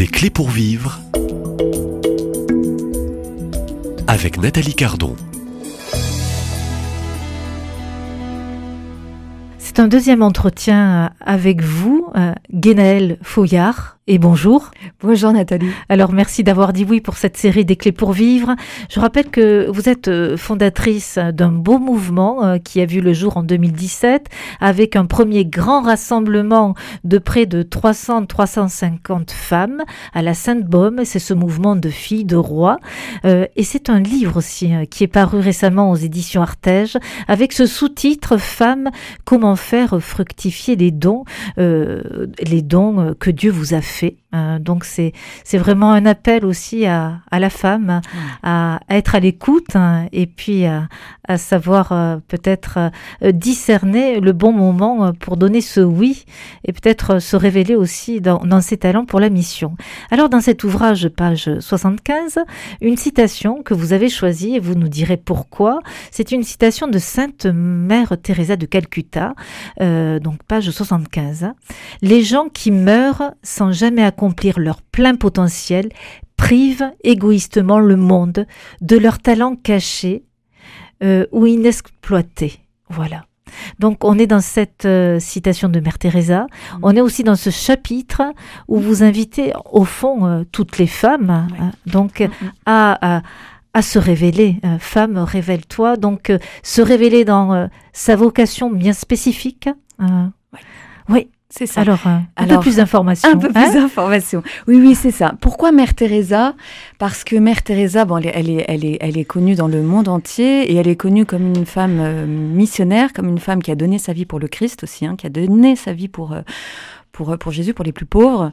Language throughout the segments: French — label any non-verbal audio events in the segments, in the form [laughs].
Des clés pour vivre avec Nathalie Cardon. C'est un deuxième entretien avec vous, euh, Guénaël Fouillard, et bonjour. Bonjour Nathalie. Alors merci d'avoir dit oui pour cette série des clés pour vivre. Je rappelle que vous êtes euh, fondatrice d'un beau mouvement euh, qui a vu le jour en 2017 avec un premier grand rassemblement de près de 300-350 femmes à la Sainte-Baume. C'est ce mouvement de filles de rois. Euh, et c'est un livre aussi qui est paru récemment aux éditions Artege avec ce sous-titre Femmes, comment faire fructifier les dons, les dons que Dieu vous a fait euh, donc c'est c'est vraiment un appel aussi à, à la femme à, être à l'écoute hein, et puis à, à savoir euh, peut-être euh, discerner le bon moment pour donner ce oui et peut-être se révéler aussi dans, dans ses talents pour la mission. Alors dans cet ouvrage page 75, une citation que vous avez choisie et vous nous direz pourquoi. C'est une citation de Sainte Mère Teresa de Calcutta, donc page 75. Les gens qui meurent sans jamais accomplir leur plein potentiel privent égoïstement le monde de leurs talents cachés euh, ou inexploités. Voilà. Donc on est dans cette euh, citation de Mère Teresa, mm. on est aussi dans ce chapitre où vous invitez au fond euh, toutes les femmes hein, donc mm, mm. à, à, se révéler. femme, révèle-toi. Donc se révéler dans sa vocation bien spécifique. Hein. oui. C'est ça. Alors, euh, un peu plus d'informations. Un peu plus hein d'informations. Oui, oui, c'est ça. Pourquoi Mère Teresa? Parce que Mère Teresa, bon, elle est, elle est, elle est, elle est connue dans le monde entier et elle est connue comme une femme euh, missionnaire, comme une femme qui a donné sa vie pour le Christ aussi, hein, qui a donné sa vie pour. Euh, pour, pour Jésus, pour les plus pauvres.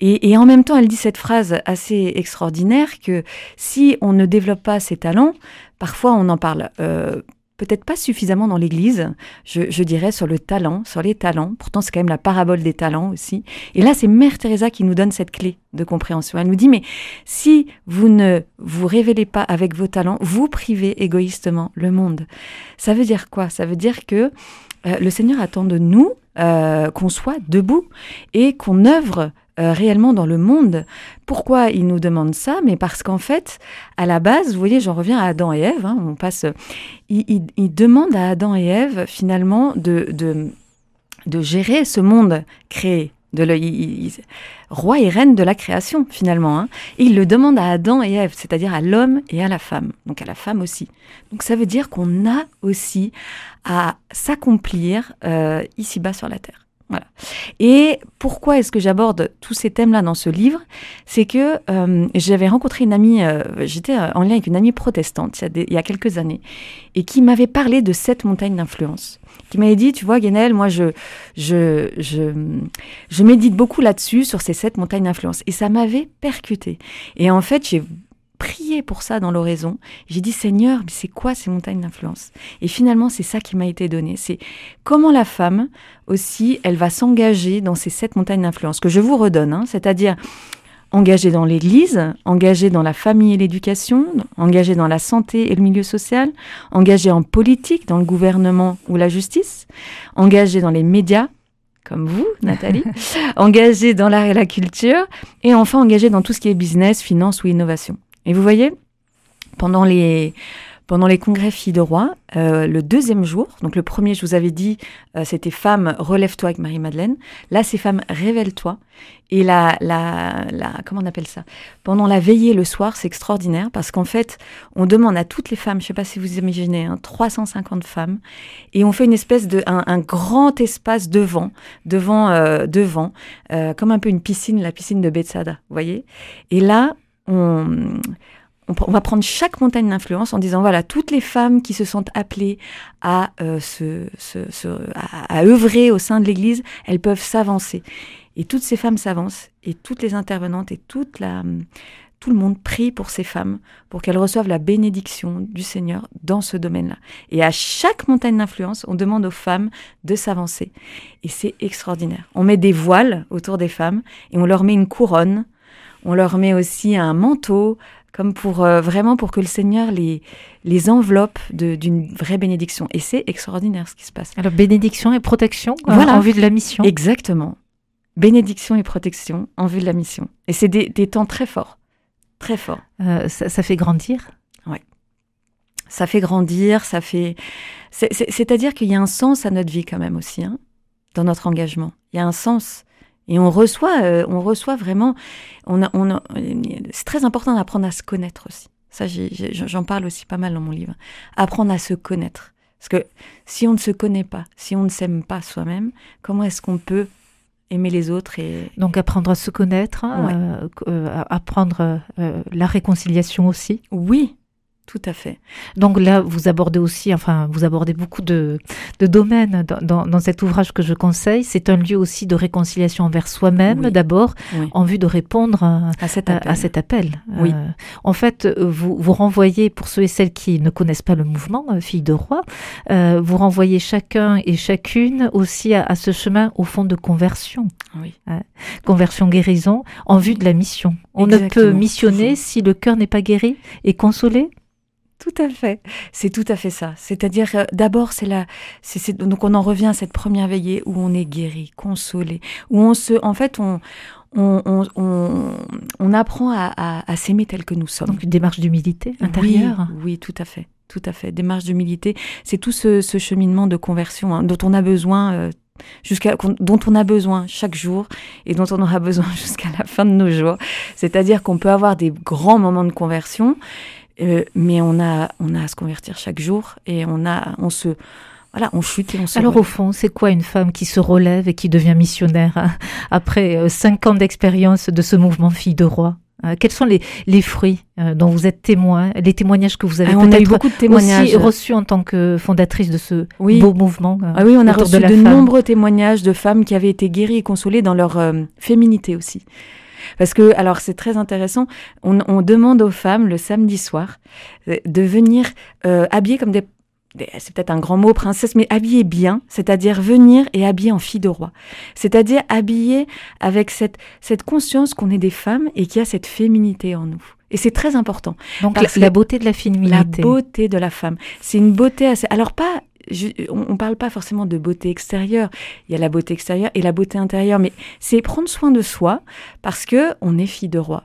Et, et, en même temps, elle dit cette phrase assez extraordinaire que si on ne développe pas ses talents, parfois on en parle euh, peut-être pas suffisamment dans l'Église, je, dirais sur le talent, sur les talents. Pourtant, c'est quand même la parabole des talents aussi. Et là, c'est Mère Teresa qui nous donne cette clé de compréhension. Elle nous dit, mais si vous ne vous révélez pas avec vos talents, vous privez égoïstement le monde. Ça veut dire quoi? Ça veut dire que euh, le Seigneur attend de nous euh, qu'on soit debout et qu'on œuvre euh, réellement dans le monde. Pourquoi il nous demande ça? Mais parce qu'en fait, à la base, vous voyez, j'en reviens à Adam et Ève. Hein, on passe, il, demande à Adam et Ève finalement de, de, gérer ce monde créé. De le, roi et reine de la création finalement. Hein. il le demande à Adam et Ève, c'est-à-dire à, l'homme et à la femme, donc à la femme aussi. Donc ça veut dire qu'on a aussi à s'accomplir euh, ici-bas sur la terre. Et pourquoi est-ce que j'aborde tous ces thèmes-là dans ce livre? C'est que euh, j'avais rencontré une amie, euh, j'étais euh, en lien avec une amie protestante il y a, quelques années, et qui m'avait parlé de cette montagne d'influence. Qui m'avait dit, tu vois, Guénel, moi, je, je, je, je médite beaucoup là-dessus, sur ces sept montagnes d'influence. Et ça m'avait percuté. Et en fait, j'ai prié pour ça dans l'oraison. J'ai dit Seigneur, mais c'est quoi ces montagnes d'influence? Et finalement, c'est ça qui m'a été donné. C'est comment la femme aussi, elle va s'engager dans ces sept montagnes d'influence que je vous redonne, hein. c'est-à-dire engagée dans l'Église, engagée dans la famille et l'éducation, engagée dans la santé et le milieu social, engagée en politique, dans le gouvernement ou la justice, engagée dans les médias, comme vous, Nathalie, [laughs] engagée dans l'art et la culture, et enfin engagée dans tout ce qui est business, finance ou innovation. Et vous voyez, pendant les, pendant les congrès Filles de Roi, euh, le deuxième jour, donc le premier, je vous avais dit, euh, c'était Femme, relève-toi avec Marie-Madeleine. Là, c'est Femme, révèle-toi. Et la, la, comment on appelle ça? Pendant la veillée le soir, c'est extraordinaire parce qu'en fait, on demande à toutes les femmes, je ne sais pas si vous imaginez, hein, 350 femmes, et on fait une espèce de, un, grand espace devant, devant, euh, devant, comme un peu une piscine, la piscine de Bethsaida, vous voyez? Et là, on, va prendre chaque montagne d'influence en disant voilà toutes les femmes qui se sentent appelées à euh, à, œuvrer au sein de l'Église, elles peuvent s'avancer. Et toutes ces femmes s'avancent et toutes les intervenantes et tout le monde prie pour ces femmes pour qu'elles reçoivent la bénédiction du Seigneur dans ce domaine-là. Et à chaque montagne d'influence, on demande aux femmes de s'avancer. Et c'est extraordinaire. On met des voiles autour des femmes et on leur met une couronne on leur met aussi un manteau, comme pour euh, vraiment pour que le Seigneur les, les enveloppe d'une vraie bénédiction. Et c'est extraordinaire ce qui se passe. Alors bénédiction et protection voilà. en vue de la mission. Exactement. bénédiction et protection en vue de la mission. Et c'est des, des temps très forts, très forts. Euh, ça, ça fait grandir Ça fait grandir, ça fait. c'est- c'est- C'est-à-dire qu'il y a un sens à notre vie quand même aussi, hein, dans notre engagement. Il y a un sens. Et on reçoit, euh, on reçoit vraiment. On a, on a- c'est très important d'apprendre à se connaître aussi. Ça, j'en parle aussi pas mal dans mon livre. Apprendre à se connaître. Parce que si on ne se connaît pas, si on ne s'aime pas soi-même, comment est-ce qu'on peut aimer les autres et Donc apprendre à se connaître, Ouais. euh, euh, apprendre la réconciliation aussi. oui, tout à fait. Donc là, vous abordez aussi, enfin, vous abordez beaucoup de, de domaines dans, dans- dans cet ouvrage que je conseille. C'est un lieu aussi de réconciliation envers soi-même, Oui. d'abord, Oui. en vue de répondre à, À cet appel. à cet appel. Oui. Euh, en fait, vous, vous renvoyez, pour ceux et celles qui ne connaissent pas le mouvement euh, Fille de Roi, euh, vous renvoyez chacun et chacune aussi à, ce chemin au fond de conversion, Oui. conversion guérison, en vue de la mission. On ne peut missionner si le cœur n'est pas guéri et consolé? Tout à fait. C'est tout à fait ça. C'est-à-dire, euh, d'abord, c'est la, c'est, donc on en revient à cette première veillée où on est guéri, consolé, où on se, en fait, on, on, on, on, on apprend à, à, à s'aimer tel que nous sommes. Donc une démarche d'humilité intérieure. Oui, oui, tout à fait, tout à fait. Démarche d'humilité, c'est tout ce, ce cheminement de conversion hein, dont on a besoin. euh, Jusqu'à, dont on a besoin chaque jour et dont on aura [laughs] besoin jusqu'à la fin de nos jours. C'est-à-dire qu'on peut avoir des grands moments de conversion, euh, mais on a, on a à se convertir chaque jour et on a, on se, voilà, on chute et on se. Alors au fond, c'est quoi une femme qui se relève et qui devient missionnaire hein, après euh, cinq ans d'expérience de ce mouvement Fille de Roi? Euh, Quels sont les, les fruits dont vous êtes témoin, les témoignages que vous avez Ah, peut-être beaucoup de témoignages. aussi reçus en tant que fondatrice de ce Oui. beau mouvement Ah oui, on a reçu de nombreux témoignages de femmes qui avaient été guéries et consolées dans leur euh, féminité aussi. Parce que, alors c'est très intéressant, on, on demande aux femmes le samedi soir euh, de venir euh, habillées comme des... C'est peut-être un grand mot, princesse, mais habillées bien, c'est-à-dire venir et habillées en fille de roi. C'est-à-dire habillées avec cette, cette conscience qu'on est des femmes et qu'il y a cette féminité en nous. Et c'est très important. Donc la, la beauté de la La féminité. beauté de la femme. C'est une beauté assez. Alors, pas. je- on on parle pas forcément de beauté extérieure. Il y a la beauté extérieure et la beauté intérieure, mais c'est prendre soin de soi parce que on est fille de roi.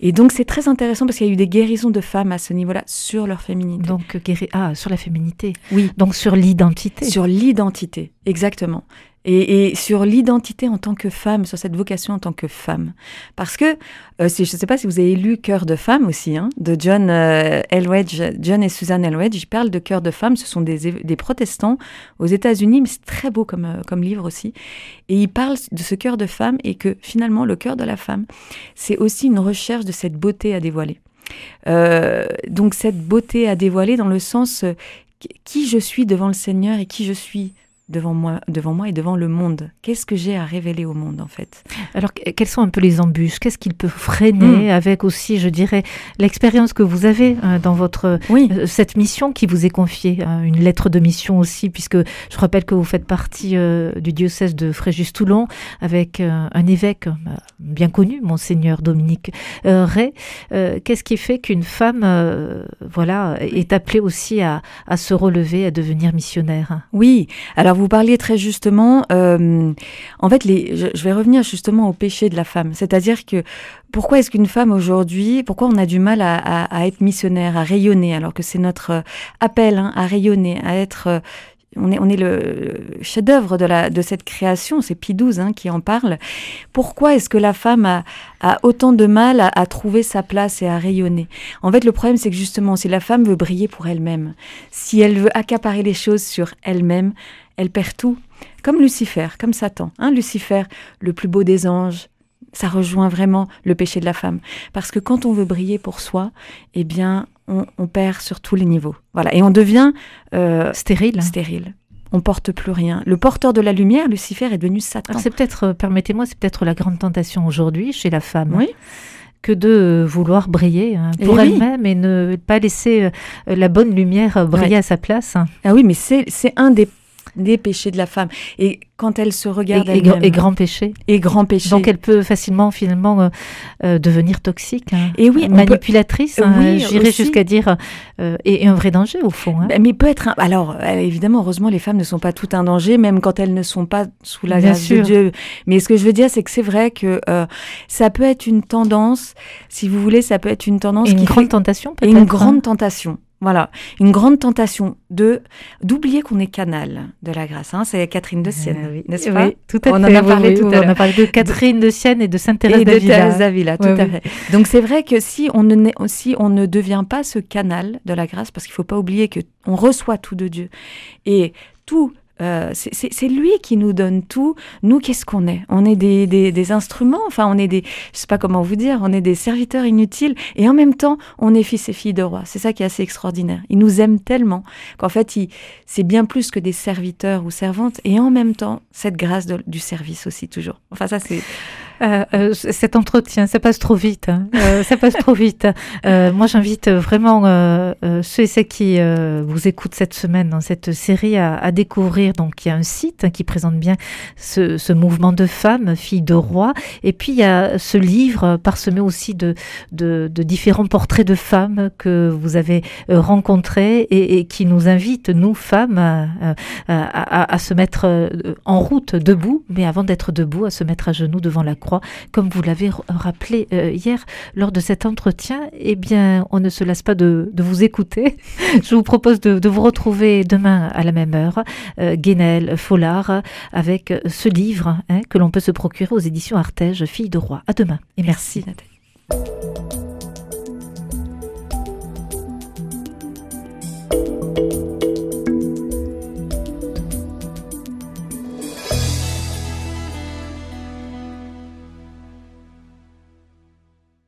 Et donc, c'est très intéressant parce qu'il y a eu des guérisons de femmes à ce niveau-là sur leur féminité. Donc guéri- ah sur la féminité. oui, Donc sur l'identité. sur l'identité, exactement. Et, sur l'identité en tant que femme, sur cette vocation en tant que femme. Parce que, euh, si, je ne sais pas si vous avez lu Cœur de femme aussi, hein, de John euh, Elwedge, John et Susan Elwedge, ils parlent de Cœur de femme, ce sont des, protestants aux États-Unis, mais c'est très beau comme, euh, comme livre aussi. Et ils parlent de ce cœur de femme et que finalement, le cœur de la femme, c'est aussi une recherche de cette beauté à dévoiler. Donc cette beauté à dévoiler dans le sens qui je suis devant le Seigneur et qui je suis devant moi, devant moi et devant le monde. Qu'est-ce que j'ai à révéler au monde en fait? Alors, que- quelles sont un peu les embûches Qu'est-ce qu'il peut freiner Mm. avec aussi, je dirais, l'expérience que vous avez euh, dans votre Oui, euh, cette mission qui vous est confiée, hein, une lettre de mission aussi, puisque je rappelle que vous faites partie euh, du diocèse de Fréjus-Toulon avec euh, un évêque euh, bien connu, monseigneur Dominique euh, Ray. Euh, Qu'est-ce qui fait qu'une femme, euh, voilà, est appelée aussi à, à se relever, à devenir missionnaire? Oui. Alors vous parliez très justement. euh, en fait, les, je, vais revenir justement au péché de la femme. C'est-à-dire que pourquoi est-ce qu'une femme aujourd'hui, pourquoi on a du mal à, à- à être missionnaire, à rayonner, alors que c'est notre euh, appel hein, à rayonner, à être euh, on est, on est le chef-d'œuvre de, de cette création, c'est Pie XII hein, qui en parle. Pourquoi est-ce que la femme a, a autant de mal à, à trouver sa place et à rayonner? En fait, le problème, c'est que justement, si la femme veut briller pour elle-même, si elle veut accaparer les choses sur elle-même, elle perd tout. Comme Lucifer, comme Satan. Hein, Lucifer, le plus beau des anges, ça rejoint vraiment le péché de la femme. Parce que quand on veut briller pour soi, eh bien, on, on perd sur tous les niveaux. Voilà. Et on devient euh, Stérile. stérile. On porte plus rien. Le porteur de la lumière, Lucifer, est devenu Satan. Alors c'est peut-être, euh, permettez-moi, c'est peut-être la grande tentation aujourd'hui chez la femme. Oui. que de vouloir briller hein, Eh pour oui. elle-même et ne pas laisser euh, la bonne lumière briller Ouais. à sa place. Ah oui, mais c'est c'est un des, des péchés de la femme. Et quand elle se regarde et, et, grand péché. Et grand péché. Donc elle peut facilement finalement euh, euh, devenir toxique. Hein. Et oui, manipulatrice. Peut... Hein, J'irais jusqu'à dire euh, et, un vrai danger au fond. Hein. Mais peut être. Un... Alors évidemment, heureusement, les femmes ne sont pas tout un danger, même quand elles ne sont pas sous la grâce de Dieu. Mais ce que je veux dire, c'est que c'est vrai que ça peut être une tendance. Si vous voulez, ça peut être une tendance. Et une grande tentation peut-être. Une grande tentation. Voilà, une grande tentation de d'oublier qu'on est canal de la grâce. Hein. C'est Catherine de Sienne, oui. n'est-ce pas Oui, tout à on fait. en a parlé oui, tout oui, à l'heure. On a parlé de Catherine de Sienne et de Sainte Thérèse d'Avila. Thérèse d'Avila, tout à fait. Donc c'est vrai que si on ne si on ne devient pas ce canal de la grâce, parce qu'il faut pas oublier que on reçoit tout de Dieu et tout euh, c'est lui qui nous donne tout. Nous, qu'est-ce qu'on est? On est des, des, des, instruments, enfin, on est des, je sais pas comment vous dire, on est des serviteurs inutiles, et en même temps, on est fils et filles de roi. C'est ça qui est assez extraordinaire. Il nous aime tellement qu'en fait, c'est bien plus que des serviteurs ou servantes, et en même temps, cette grâce du service aussi, toujours. Enfin, ça, c'est... Euh, euh, cet entretien, ça passe trop vite. Hein. Euh, ça passe trop vite. Euh, moi, j'invite vraiment euh, ceux et celles qui vous écoutent cette semaine dans cette série à, à, découvrir. Donc, il y a un site qui présente bien ce, ce, mouvement de femmes, filles de rois. Et puis, il y a ce livre parsemé aussi de, de, de différents portraits de femmes que vous avez rencontrés et, et, qui nous invitent, nous, femmes, à, à, à se mettre en route, debout, mais avant d'être debout, à se mettre à genoux devant la comme vous l'avez rappelé euh, hier lors de cet entretien, eh bien, on ne se lasse pas de, vous écouter. [laughs] Je vous propose de, vous retrouver demain à la même heure, euh, Guénel Follard, avec ce livre hein, que l'on peut se procurer aux éditions Artege, Fille de roi. À demain et merci.